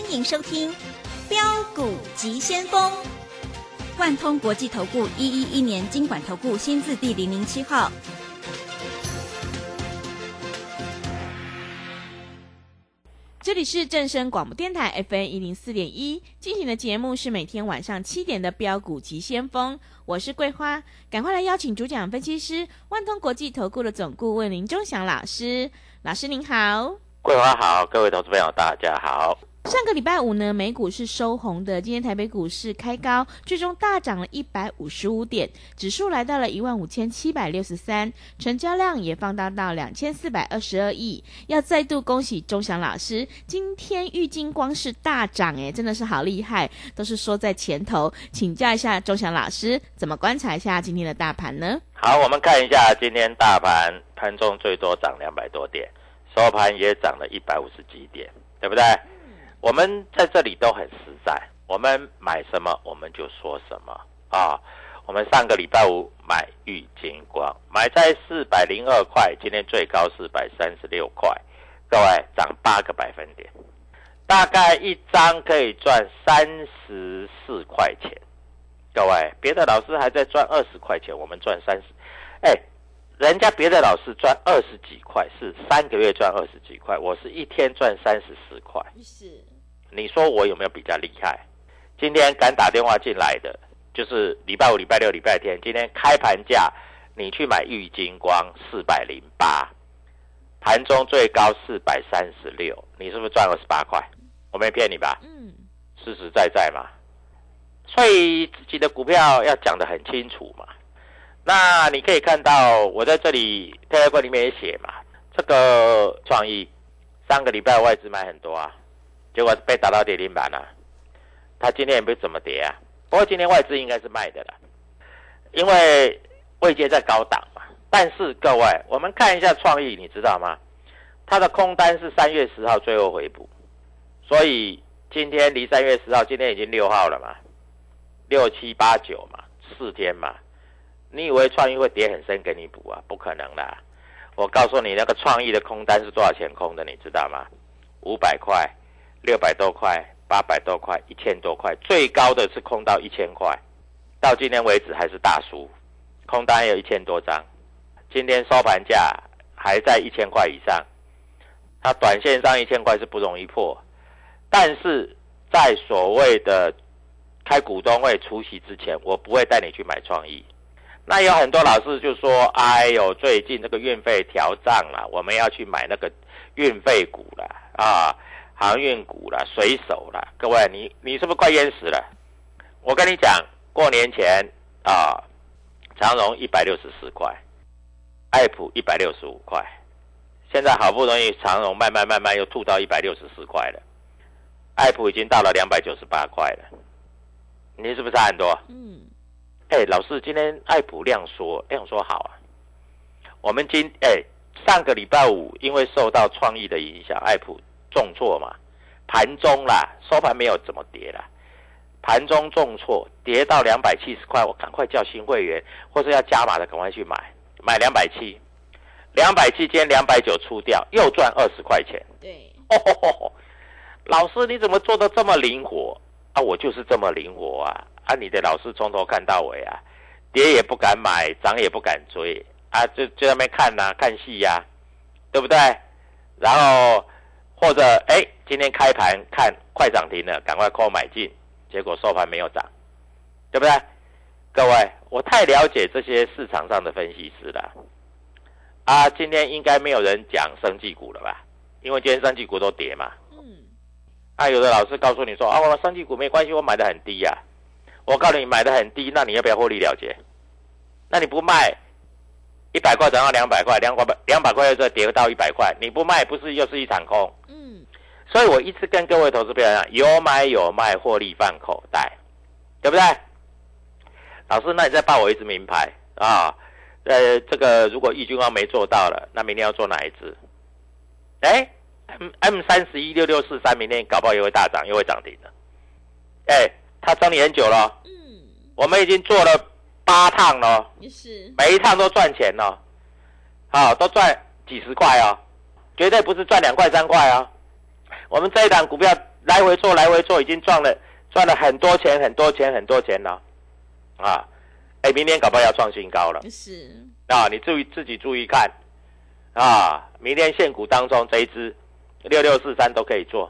欢迎收听《标股急先锋》。万通国际投顾一一一年经管投顾新字第零零七号。这里是正声广播电台 FM 一零四点一进行的节目是每天晚上七点的标股急先锋，我是桂花，赶快来邀请主讲分析师万通国际投顾的总顾问林忠祥老师，老师您好，桂花好，各位投资朋友大家好。上个礼拜五呢，美股是收红的。今天台北股市开高，最终大涨了一百五十五点，指数来到了一万五千七百六十三，成交量也放大到两千四百二十二亿。要再度恭喜钟祥老师，今天玉金光是大涨，诶，真的是好厉害，都是说在前头。请教一下钟祥老师，怎么观察一下今天的大盘呢？好，我们看一下今天大盘盘中最多涨两百多点，收盘也涨了一百五十几点，对不对？我们在这里都很实在，我们买什么我们就说什么啊。我们上个礼拜五买玉金光，买在四百零二块，今天最高四百三十六块，各位涨八个百分点，大概一张可以赚三十四块钱。各位，别的老师还在赚二十块钱，我们赚三十，哎，人家别的老师赚二十几块，是三个月赚二十几块，我是一天赚三十四块，是。你说我有没有比较厉害？今天敢打电话进来的，就是礼拜五、礼拜六、礼拜天。今天开盘价，你去买玉金光四百零八，盘中最高四百三十六，你是不是赚了十八块？我没骗你吧？嗯，实实在在嘛。所以自己的股票要讲得很清楚嘛。那你可以看到，我在这里特约柜里面也写嘛，这个创意上个礼拜外资买很多啊。结果被打到跌停板了，它今天也不怎么跌啊。不过今天外资应该是卖的了，因为位阶在高档嘛。但是各位，我们看一下创意，你知道吗？它的空单是三月十号最后回补，所以今天离三月十号，今天已经六号了嘛，六七八九嘛，四天嘛。你以为创意会跌很深给你补啊？不可能啦！我告诉你，那个创意的空单是多少钱空的，你知道吗？五百块。六百多块，八百多块，一千多块，最高的是空到一千块，到今天为止还是大输，空单有一千多张，今天收盘价还在一千块以上，它短线上一千块是不容易破，但是在所谓的开股东会出席之前，我不会带你去买创意。那有很多老师就说：“哎呦，最近这个运费调涨了，我们要去买那个运费股了啊。”航运股了，水手了，各位，你你是不是快淹死了？我跟你讲，过年前啊，长荣一百六十四块，爱普一百六十五块，现在好不容易长荣慢慢慢慢又吐到一百六十四块了，爱普已经到了两百九十八块了，你是不是差很多？嗯，哎，老师，今天爱普量缩，量缩好啊。我们今哎上个礼拜五因为受到创意的影响，爱普。重挫嘛，盘中啦，收盘没有怎么跌啦，盘中重挫，跌到两百七十块，我赶快叫新会员或者要加码的赶快去买，买两百七，两百七间两百九出掉，又赚二十块钱。对，老师你怎么做的这么灵活啊？我就是这么灵活啊！啊，你的老师从头看到尾啊，跌也不敢买，涨也不敢追啊，就就在那边看呐，看戏呀，对不对？然后。或者哎，今天开盘看快涨停了，赶快扣买进，结果收盘没有涨，对不对？各位，我太了解这些市场上的分析师了。啊，今天应该没有人讲生技股了吧？因为今天生技股都跌嘛。嗯。啊，有的老师告诉你说啊，我生技股没关系，我买的很低呀。我告诉你买的很低，那你要不要获利了结？那你不卖？一百块涨到两百块，两百两百块又再跌到一百块，你不卖不是又是一场空？嗯，所以我一直跟各位投资朋友讲，有买有卖，获利放口袋，对不对？老师，那你再报我一支名牌啊？呃，这个如果易军光没做到了，那明天要做哪一支？哎，M M 三十一六六四三，明天搞不好又会大涨，又会涨停的。哎，他整理很久了，嗯，我们已经做了。八趟咯，是。每一趟都赚钱哦，好，都赚几十块哦，绝对不是赚两块三块哦。我们这一档股票来回做来回做，已经赚了赚了很多钱很多钱很多钱了，啊，哎，明天搞不好要创新高了，是。啊，你注意自己注意看，啊，明天现股当中这一支六六四三都可以做，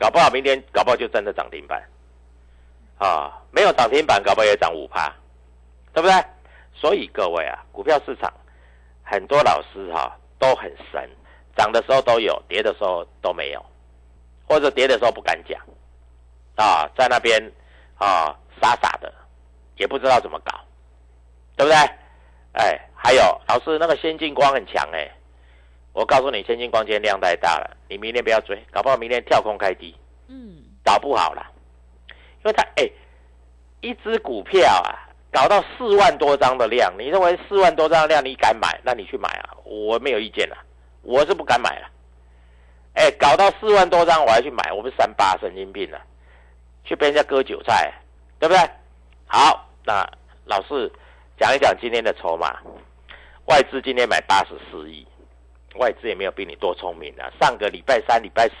搞不好明天搞不好就真的涨停板，啊，没有涨停板搞不好也涨五趴，对不对？所以各位啊，股票市场很多老师哈、都很神，涨的时候都有，跌的时候都没有，或者跌的时候不敢讲，啊，在那边啊傻傻的，也不知道怎么搞，对不对？哎，还有老师那个先进光很强哎，我告诉你，先进光今天量太大了，你明天不要追，搞不好明天跳空开低，嗯搞不好了，因为它哎，一只股票啊，搞到四万多张的量，你认为四万多张的量你敢买？那你去买啊，我没有意见啊，我是不敢买了。哎，搞到四万多张我还去买，我不是三八神经病啊，去被人家割韭菜，对不对？好，那老师讲一讲今天的筹码，外资今天买八十四亿，外资也没有比你多聪明啊，上个礼拜三、礼拜四。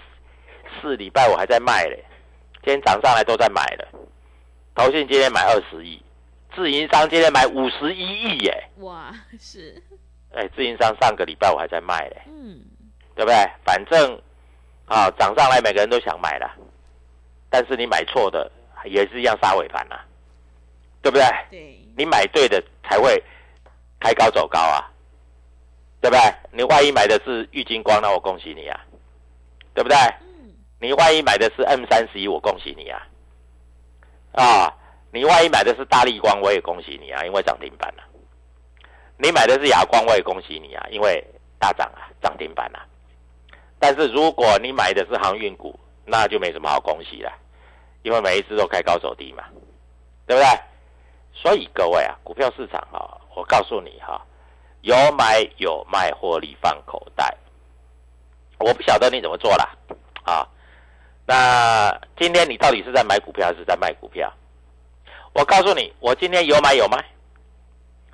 礼拜我还在卖嘞，今天涨上来都在买了。投信今天买二十亿，自营商今天买五十一亿耶。哇是哎，自营商上个礼拜我还在卖嘞，嗯对不对？反正啊涨上来每个人都想买了，但是你买错的也是一样杀尾盘啊，对不对？对你买对的才会开高走高啊，对不对？你万一买的是玉金光，那我恭喜你啊，对不对？嗯你万一买的是 M 三十一，我恭喜你啊！啊，你万一买的是大力光，我也恭喜你啊，因为涨停板了、你买的是亚光，我也恭喜你啊，因为大涨啊，涨停板啊。但是如果你买的是航运股，那就没什么好恭喜了，因为每一次都开高走低嘛，对不对？所以各位啊，股票市场啊，我告诉你哈、有买有卖，获利放口袋。我不晓得你怎么做啦，啊。那今天你到底是在买股票还是在卖股票？我告诉你，我今天有买有卖，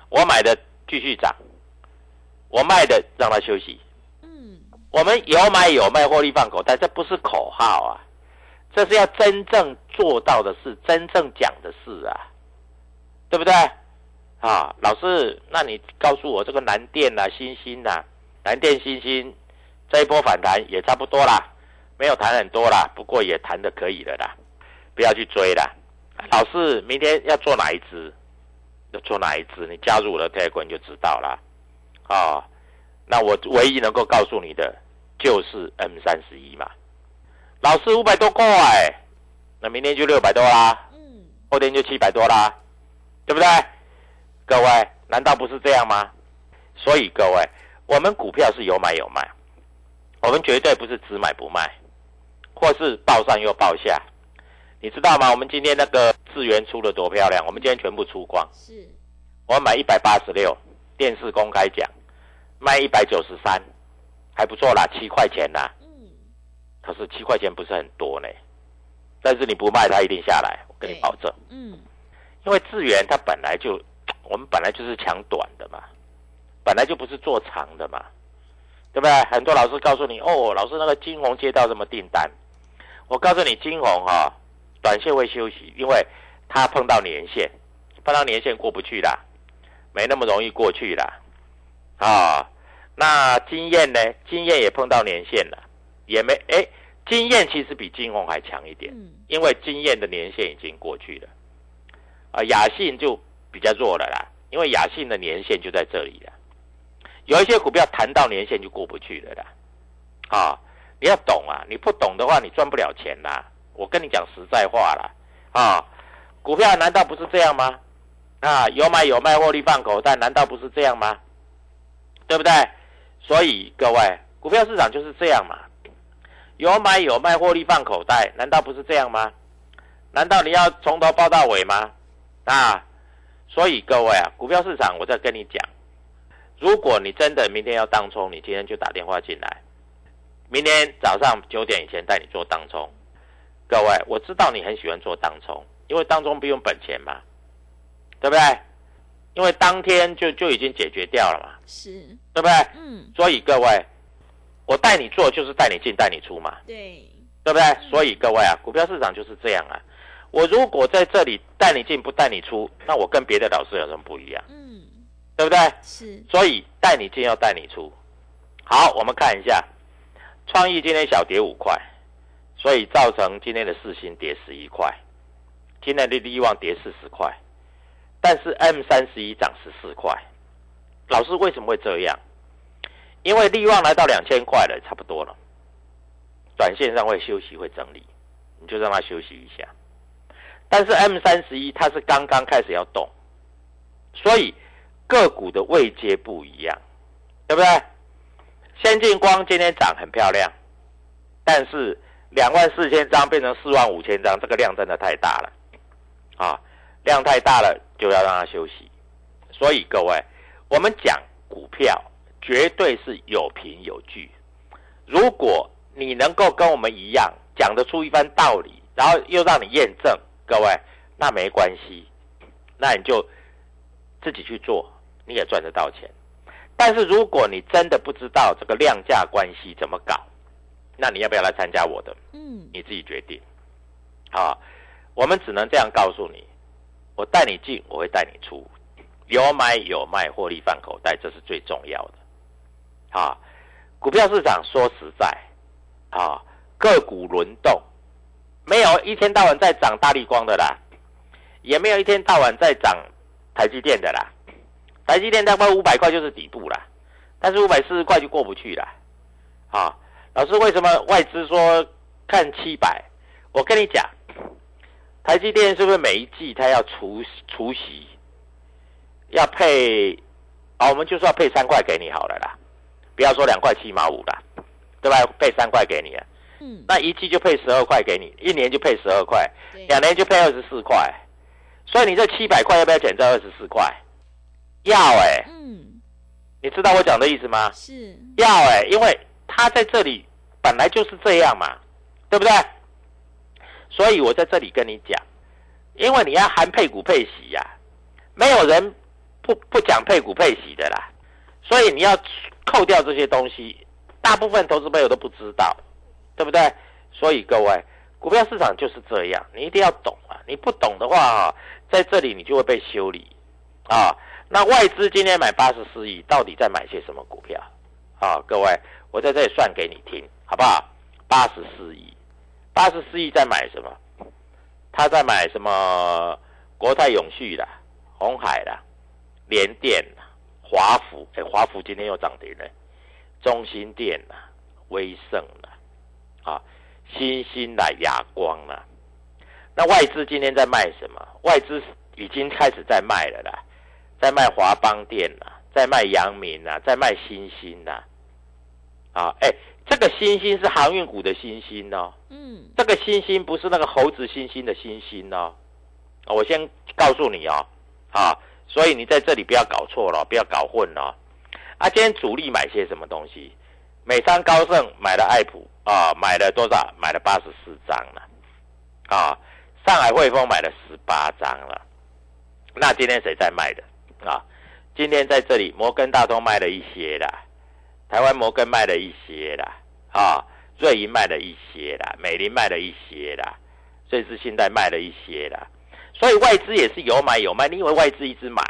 我买的继续涨，我卖的让它休息。嗯我们有买有卖，获利放口袋，这不是口号啊，这是要真正做到的事，真正讲的事啊，对不对？啊，老师，那你告诉我这个南电呐、新星呐、南电、新星这一波反弹也差不多啦，没有谈很多啦，不过也谈的可以的啦，不要去追啦。老师，明天要做哪一支？要做哪一支？你加入我的 Telegram 就知道啦。啊、那我唯一能够告诉你的就是 M 三十一嘛。老师五百多块，那明天就六百多啦，嗯后天就七百多啦，对不对？各位，难道不是这样吗？所以各位，我们股票是有买有卖，我们绝对不是只买不卖，或是报上又报下。你知道吗？我们今天那个智源出的多漂亮，我们今天全部出光。是我买一百八十六，电视公开讲，卖一百九十三，还不错啦，七块钱啦。嗯可是七块钱不是很多呢，但是你不卖，它一定下来，我跟你保证。嗯因为智源它本来就，我们本来就是抢短的嘛，本来就不是做长的嘛，对不对？很多老师告诉你，哦，老师那个金红接到什么订单，我告诉你，金红哈、短线会休息，因为它碰到年线，碰到年线过不去啦，没那么容易过去啦，啊，那经验呢？经验也碰到年线了，也没哎，经验其实比金红还强一点。嗯因为经验的年限已经过去了，啊，雅信就比较弱了啦，因为雅信的年限就在这里了。有一些股票谈到年限就过不去了啦，啊，你要懂啊，你不懂的话你赚不了钱啦。我跟你讲实在话啦，啊，股票难道不是这样吗？啊，有买有卖，获利放口袋，难道不是这样吗？对不对？所以各位，股票市场就是这样嘛。有买有卖，获利放口袋，难道不是这样吗？难道你要从头报到尾吗？啊，所以各位啊，股票市场我再跟你讲，如果你真的明天要当冲，你今天就打电话进来，明天早上九点以前带你做当冲。各位，我知道你很喜欢做当冲，因为当中不用本钱嘛，对不对？因为当天就就已经解决掉了嘛，是对不对？嗯所以各位，我带你做就是带你进带你出嘛。对对不对？所以各位啊，股票市场就是这样啊。我如果在这里带你进不带你出，那我跟别的老师有什么不一样？嗯，对不对？是，所以带你进要带你出。好，我们看一下，创意今天小跌五块，所以造成今天的四星跌十一块，今天的利旺跌四十块，但是 M 三十一涨十四块。老师为什么会这样？因为利旺来到两千块了，差不多了，短线上会休息会整理，你就让它休息一下。但是 M 三十一它是刚刚开始要动，所以个股的位阶不一样，对不对？先进光今天涨很漂亮，但是两万四千张变成四万五千张，这个量真的太大了，啊，量太大了就要让它休息。所以各位，我们讲股票绝对是有凭有据。如果你能够跟我们一样讲得出一番道理，然后又让你验证。各位，那没关系，那你就自己去做，你也赚得到钱。但是如果你真的不知道这个量价关系怎么搞，那你要不要来参加我的？嗯，你自己决定。好，我们只能这样告诉你：我带你进，我会带你出，有买有卖，获利放口袋，这是最重要的。啊，股票市场说实在，啊，个股轮动。没有一天到晚在涨大力光的啦，也没有一天到晚在涨台积电的啦。台积电大概五百块就是底部啦，但是五百四十块就过不去了。啊，老师为什么外资说看七百？我跟你讲，台积电是不是每一季它要除除息，要配啊？我们就说配三块给你好了啦，不要说两块七毛五啦，对吧？配三块给你啊。嗯，那一季就配十二块给你，一年就配十二块，两年就配二十四块，所以你这七百块要不要减这二十四块？要哎，嗯，你知道我讲的意思吗？是，要哎，因为他在这里本来就是这样嘛，对不对？所以我在这里跟你讲，因为你要含配股配息呀，没有人不不讲配股配息的啦，所以你要扣掉这些东西，大部分投资朋友都不知道。对不对？所以各位，股票市场就是这样，你一定要懂啊！你不懂的话啊，在这里你就会被修理啊。那外资今天买八十四亿，到底在买些什么股票？啊，各位，我在这里算给你听，好不好？八十四亿，八十四亿在买什么？他在买什么？国泰永续的、红海的、联电的、华府，哎，华府今天又涨停了，中心电的、威盛的。啊，新兴的哑光了。那外资今天在卖什么？外资已经开始在卖了啦，在卖华邦电啦，在卖阳明啦，在卖新兴啦。啊，哎，这个星星是航运股的星星哦。嗯。这个星星不是那个猴子星星的星星哦。我先告诉你哦，啊，所以你在这里不要搞错了，不要搞混了。啊，今天主力买些什么东西？美商高盛买了爱普啊，买了多少？买了八十四张了，啊，上海汇丰买了十八张了。那今天谁在卖的啊？今天在这里，摩根大通卖了一些啦，台湾摩根卖了一些啦，啊，瑞银卖了一些啦，美林卖了一些啦，瑞士信贷卖了一些啦。所以外资也是有买有卖，你以为外资一直买？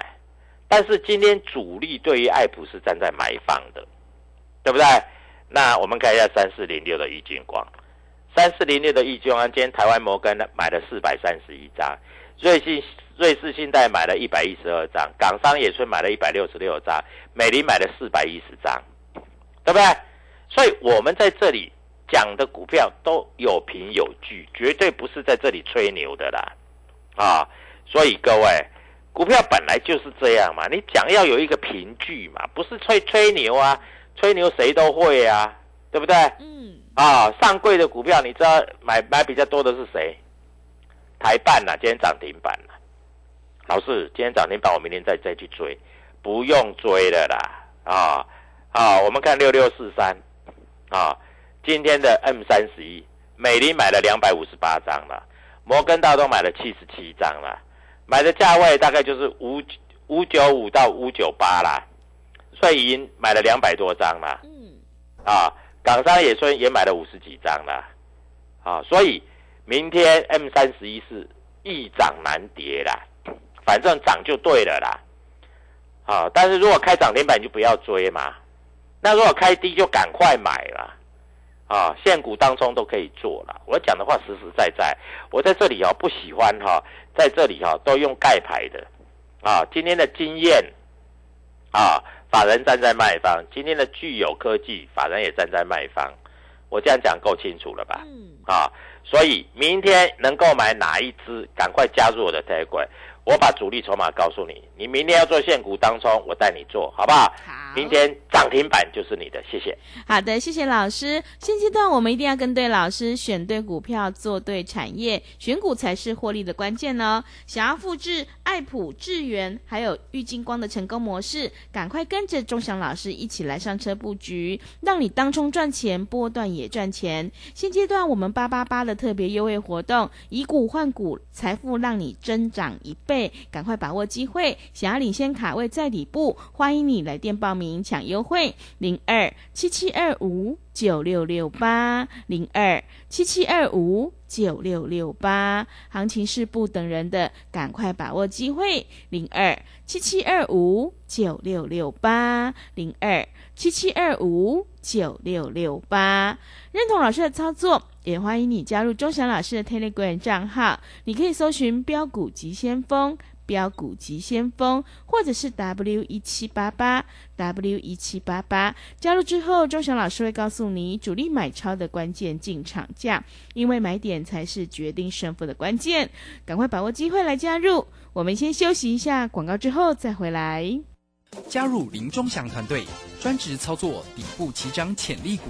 但是今天主力对于爱普是站在买方的，对不对？那我们看一下三四零六的易金光，三四零六的易金光，今天台湾摩根买了四百三十一张，瑞信瑞士信贷买了一百一十二张，港商野村买了一百六十六张，美林买了四百一十张，对不对？所以我们在这里讲的股票都有凭有据，绝对不是在这里吹牛的啦，啊！所以各位，股票本来就是这样嘛，你讲要有一个凭据嘛，不是吹吹牛啊。吹牛谁都会啊，对不对？嗯。啊，上柜的股票，你知道买买比较多的是谁？台办呐，今天涨停板了。老师，今天涨停板，我明天再再去追，不用追了啦。啊啊，我们看六六四三，啊，今天的 M 三十一，美林买了两百五十八张了，摩根大通买了七十七张了，买的价位大概就是五五九五到五九八啦。瑞银买了两百多张啦，嗯，啊，港商野村也买了五十几张啦，啊，所以明天 M 三十一是易涨难跌啦，反正涨就对了啦。啊，但是如果开涨停板就不要追嘛，那如果开低就赶快买了。啊，现股当中都可以做了。我讲的话实实在在，我在这里哦不喜欢哈，在这里哈都用盖牌的。啊，今天的经验，啊，法人站在卖方；今天的具有科技，法人也站在卖方。我这样讲够清楚了吧？嗯。啊，所以明天能够买哪一支，赶快加入我的台股。我把主力筹码告诉你，你明天要做现股当中，我带你做好不好？好，明天涨停板就是你的，谢谢。好的，谢谢老师。现阶段我们一定要跟对老师，选对股票，做对产业，选股才是获利的关键哦。想要复制爱普、智源还有玉金光的成功模式，赶快跟着钟祥老师一起来上车布局，让你当冲赚钱，波段也赚钱。现阶段我们八八八的特别优惠活动，以股换股，财富让你增长一倍。赶快把握机会！想要领先卡位在底部，欢迎你来电报名抢优惠，零二七七二五九六六八零二七七二五九六六八。行情是不等人的，赶快把握机会，零二七七二五九六六八零二七七二五九六六八。认同老师的操作。也欢迎你加入钟祥老师的 Telegram 账号，你可以搜寻“标股急先锋”、“标股急先锋”或者是 W 一七八八 W 一七八八。加入之后，钟祥老师会告诉你主力买超的关键进场价，因为买点才是决定胜负的关键。赶快把握机会来加入。我们先休息一下广告，之后再回来。加入林钟祥团队，专职操作底部起涨潜力股。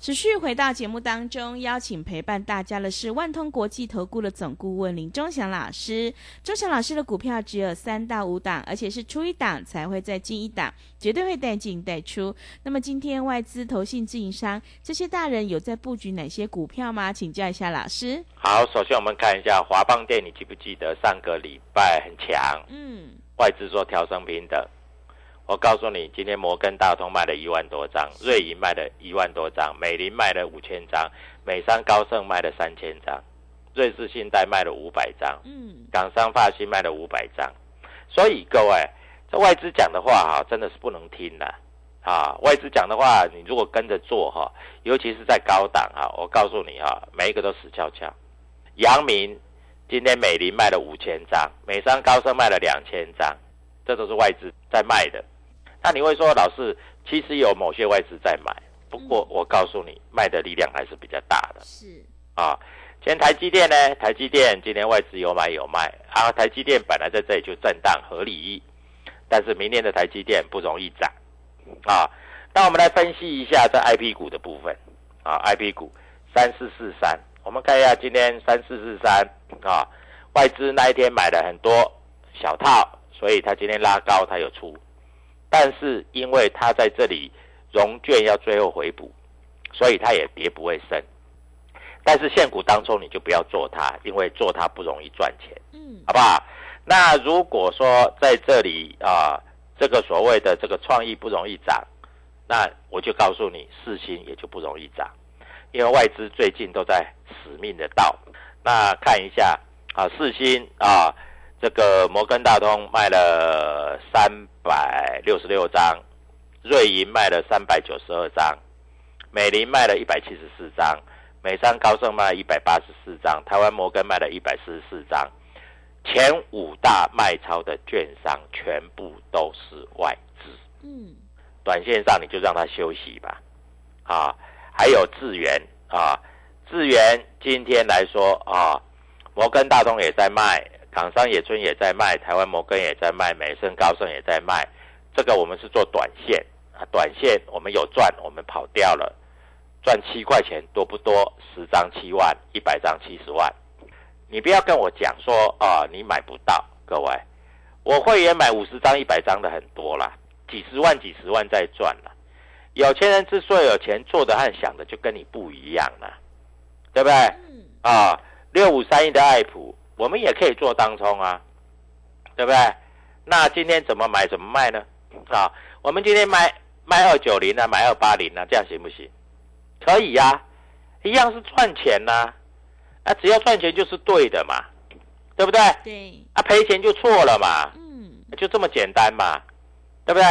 持续回到节目当中，邀请陪伴大家的是万通国际投顾的总顾问林忠祥老师。忠祥老师的股票只有三到五档，而且是出一档才会再进一档，绝对会带进带出。那么今天外资、投信、自营商这些大人有在布局哪些股票吗？请教一下老师。好，首先我们看一下华邦电，你记不记得上个礼拜很强？嗯，外资做调升平等。我告诉你，今天摩根大通卖了一万多张，瑞银卖了一万多张，美林卖了五千张，美商高盛卖了三千张，瑞士信贷卖了五百张，嗯，港商发新卖了五百张。所以各位，这外资讲的话哈，真的是不能听的啊！外资讲的话，你如果跟着做哈，尤其是在高档哈，我告诉你哈，每一个都死翘翘。阳明今天美林卖了五千张，美商高盛卖了两千张，这都是外资在卖的。那你会说，老师，其实有某些外资在买，不过我告诉你，卖的力量还是比较大的。是啊，今天台积电呢？台积电今天外资有买有卖啊。台积电本来在这里就震荡合理，但是明年的台积电不容易涨啊。那我们来分析一下在 I P 股的部分啊，I P 股三四四三，我们看一下今天三四四三啊，外资那一天买了很多小套，所以它今天拉高，它有出。但是因为它在这里融券要最后回补，所以它也跌不会深。但是现股当中你就不要做它，因为做它不容易赚钱，嗯，好不好？那如果说在这里啊，这个所谓的这个创意不容易涨，那我就告诉你，四星也就不容易涨，因为外资最近都在死命的倒。那看一下啊，四星啊。这个摩根大通卖了三百六十六张，瑞银卖了三百九十二张，美林卖了一百七十四张，美商高盛卖一百八十四张，台湾摩根卖了一百四十四张，前五大卖超的券商全部都是外资。嗯，短线上你就让它休息吧。啊，还有智源啊，智源今天来说啊，摩根大通也在卖。港商野村也在卖，台湾摩根也在卖，美盛高盛也在卖。这个我们是做短线啊，短线我们有赚，我们跑掉了，赚七块钱多不多？十张七万，一百张七十万。你不要跟我讲说啊，你买不到。各位，我会员买五十张、一百张的很多啦，几十万、几十万在赚了。有钱人之所以有钱，做的和想的就跟你不一样了，对不对？嗯，啊，六五三一的爱普，我们也可以做当冲啊，对不对？那今天怎么买怎么卖呢？啊，我们今天卖卖二九零啊，买二八零啊，这样行不行？可以呀、一样是赚钱呐、啊，只要赚钱就是对的嘛，对不对？对，啊，赔钱就错了嘛，嗯，就这么简单嘛，对不对？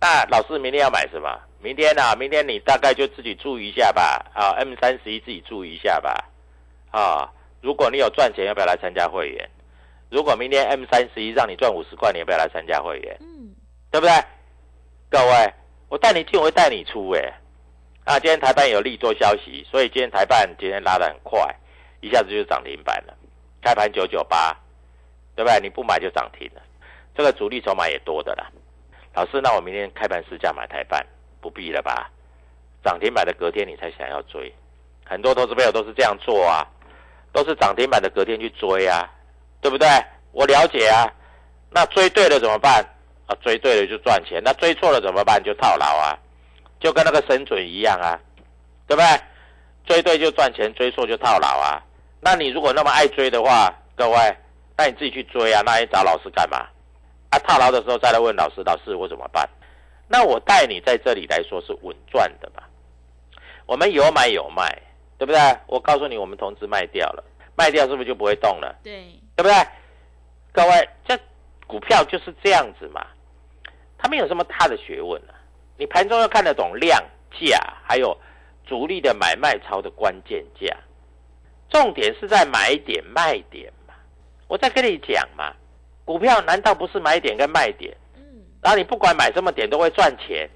那老师明天要买什么？明天啊，明天你大概就自己注意一下吧。啊，M 三十一自己注意一下吧。啊，如果你有赚钱，要不要来参加会员？如果明天 M 三十一让你赚五十块，你要不要来参加会员？嗯，对不对？各位，我带你进，我会带你出，哎，啊，今天台办有利多消息，所以今天台办今天拉得很快，一下子就涨停板了，开盘九九八，对不对？你不买就涨停了，这个主力筹码也多的啦。老师，那我明天开盘试价买台办，不必了吧？涨停板的隔天你才想要追，很多投资朋友都是这样做啊，都是涨停板的隔天去追啊，对不对？我了解啊，那追对了怎么办？啊，追对了就赚钱，那追错了怎么办？就套牢啊，就跟那个神准一样啊，对不对？追对就赚钱，追错就套牢啊。那你如果那么爱追的话，各位，那你自己去追啊，那你找老师干嘛？啊，套牢的时候再来问老师，老师我怎么办？那我带你在这里来说是稳赚的嘛。我们有买有卖，对不对？我告诉你，我们同时卖掉了，卖掉是不是就不会动了？对，对不对？各位，这股票就是这样子嘛，它没有什么大的学问啊。你盘中要看得懂量价，还有主力的买卖超的关键价，重点是在买点卖点嘛。我再跟你讲嘛，股票难道不是买点跟卖点？嗯，然后你不管买什么点都会赚钱，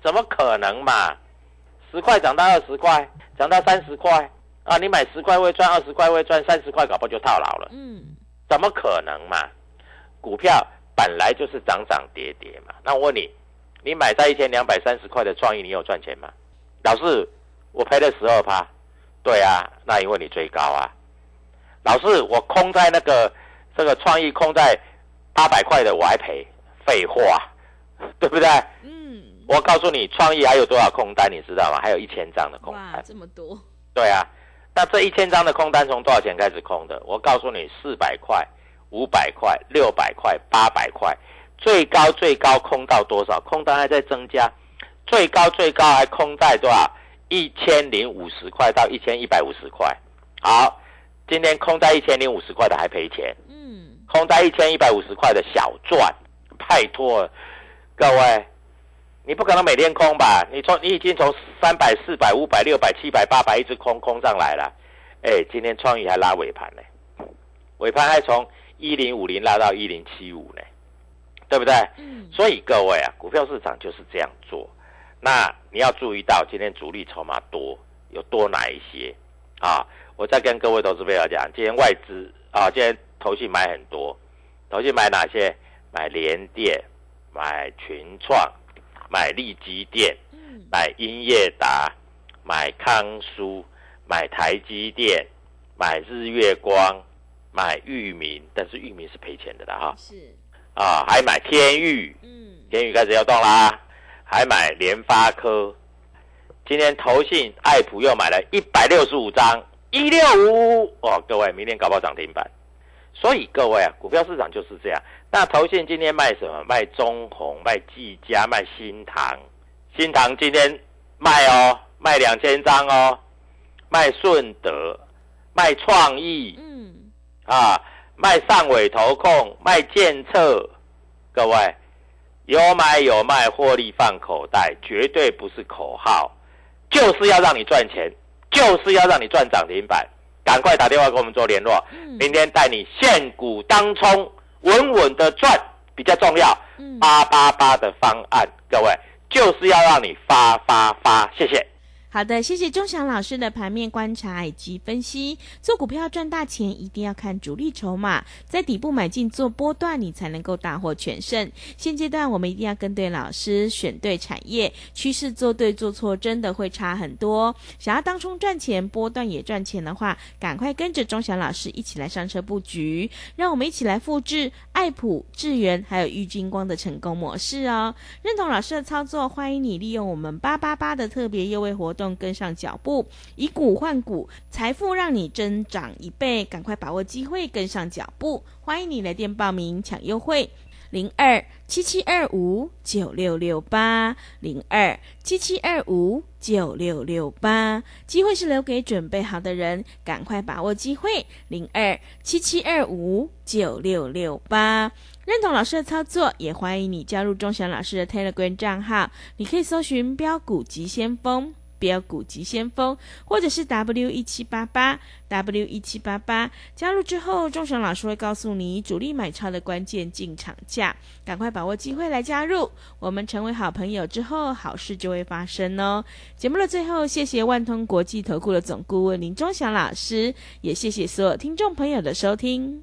怎么可能嘛？十块涨到二十块，涨到三十块啊！你买十块会赚，二十块会赚，三十块搞不好就套牢了。嗯，怎么可能嘛？股票本来就是涨涨跌跌嘛。那我问你，你买在一千两百三十块的创意，你有赚钱吗？老师，我赔了十二趴。对啊，那因为你追高啊。老师，我空在那个这个创意空在八百块的，我还赔，废话，对不对？嗯，我告诉你，创意还有多少空单，你知道吗？还有一千张的空哇，单。这么多，对啊，那这一千张的空单从多少钱开始空的？我告诉你，四百块、五百块、六百块、八百块，最高最高空到多少？空单还在增加，最高最高还空在多少？一千零五十块到一千一百五十块。好，今天空在一千零五十块的还赔钱，嗯，空在一千一百五十块的小赚，拜托各位，你不可能每天空吧？你从你已经从三百、四百、五百、六百、七百、八百一直空空上来了，哎，今天创意还拉尾盘呢，尾盘还从一零五零拉到一零七五呢，对不对？嗯，所以各位啊，股票市场就是这样做。那你要注意到今天主力筹码多，有多哪一些啊？我再跟各位投资朋友讲，今天外资啊，今天投信买很多，投信买哪些？买联电，买群创，买利基电，嗯，买英业达，买康舒，买台积电，买日月光，买裕民，但是裕民是赔钱的啦哈。是，啊，还买天域，嗯，天宇开始要动啦，还买联发科。今天投信爱普又买了一百六十五张，一六五。哦，各位明天搞不好涨停板。所以各位啊，股票市场就是这样。那投信今天卖什么？卖中红，卖技嘉，卖新唐。新唐今天卖哦，卖两千张哦，卖顺德，卖创意，嗯，啊，卖上尾投控，卖建策，各位有买有卖，获利放口袋，绝对不是口号，就是要让你赚钱，就是要让你赚涨停板。赶快打电话跟我们做联络，嗯明天带你现股当冲，稳稳的赚比较重要。嗯，八八八的方案，各位就是要让你发发发，谢谢。好的，谢谢钟祥老师的盘面观察以及分析。做股票赚大钱，一定要看主力筹码，在底部买进做波段，你才能够大获全胜。现阶段我们一定要跟对老师，选对产业，趋势做对做错，真的会差很多。想要当冲赚钱，波段也赚钱的话，赶快跟着钟祥老师一起来上车布局，让我们一起来复制爱普、智源还有玉金光的成功模式哦。认同老师的操作，欢迎你利用我们八八八的特别优惠活动跟上脚步，以股换股，财富让你增长一倍，赶快把握机会，跟上脚步。欢迎你来电报名抢优惠，零二七七二五九六六八零二七七二五九六六八。机会是留给准备好的人，赶快把握机会，零二七七二五九六六八。认同老师的操作，也欢迎你加入钟祥老师的 Telegram 账号。你可以搜寻“标股急先锋”、“标股急先锋”，或者是 W 一七八八 W 一七八八。加入之后，钟祥老师会告诉你主力买超的关键进场价，赶快把握机会来加入。我们成为好朋友之后，好事就会发生哦。节目的最后，谢谢万通国际投顾的总顾问林钟祥老师，也谢谢所有听众朋友的收听。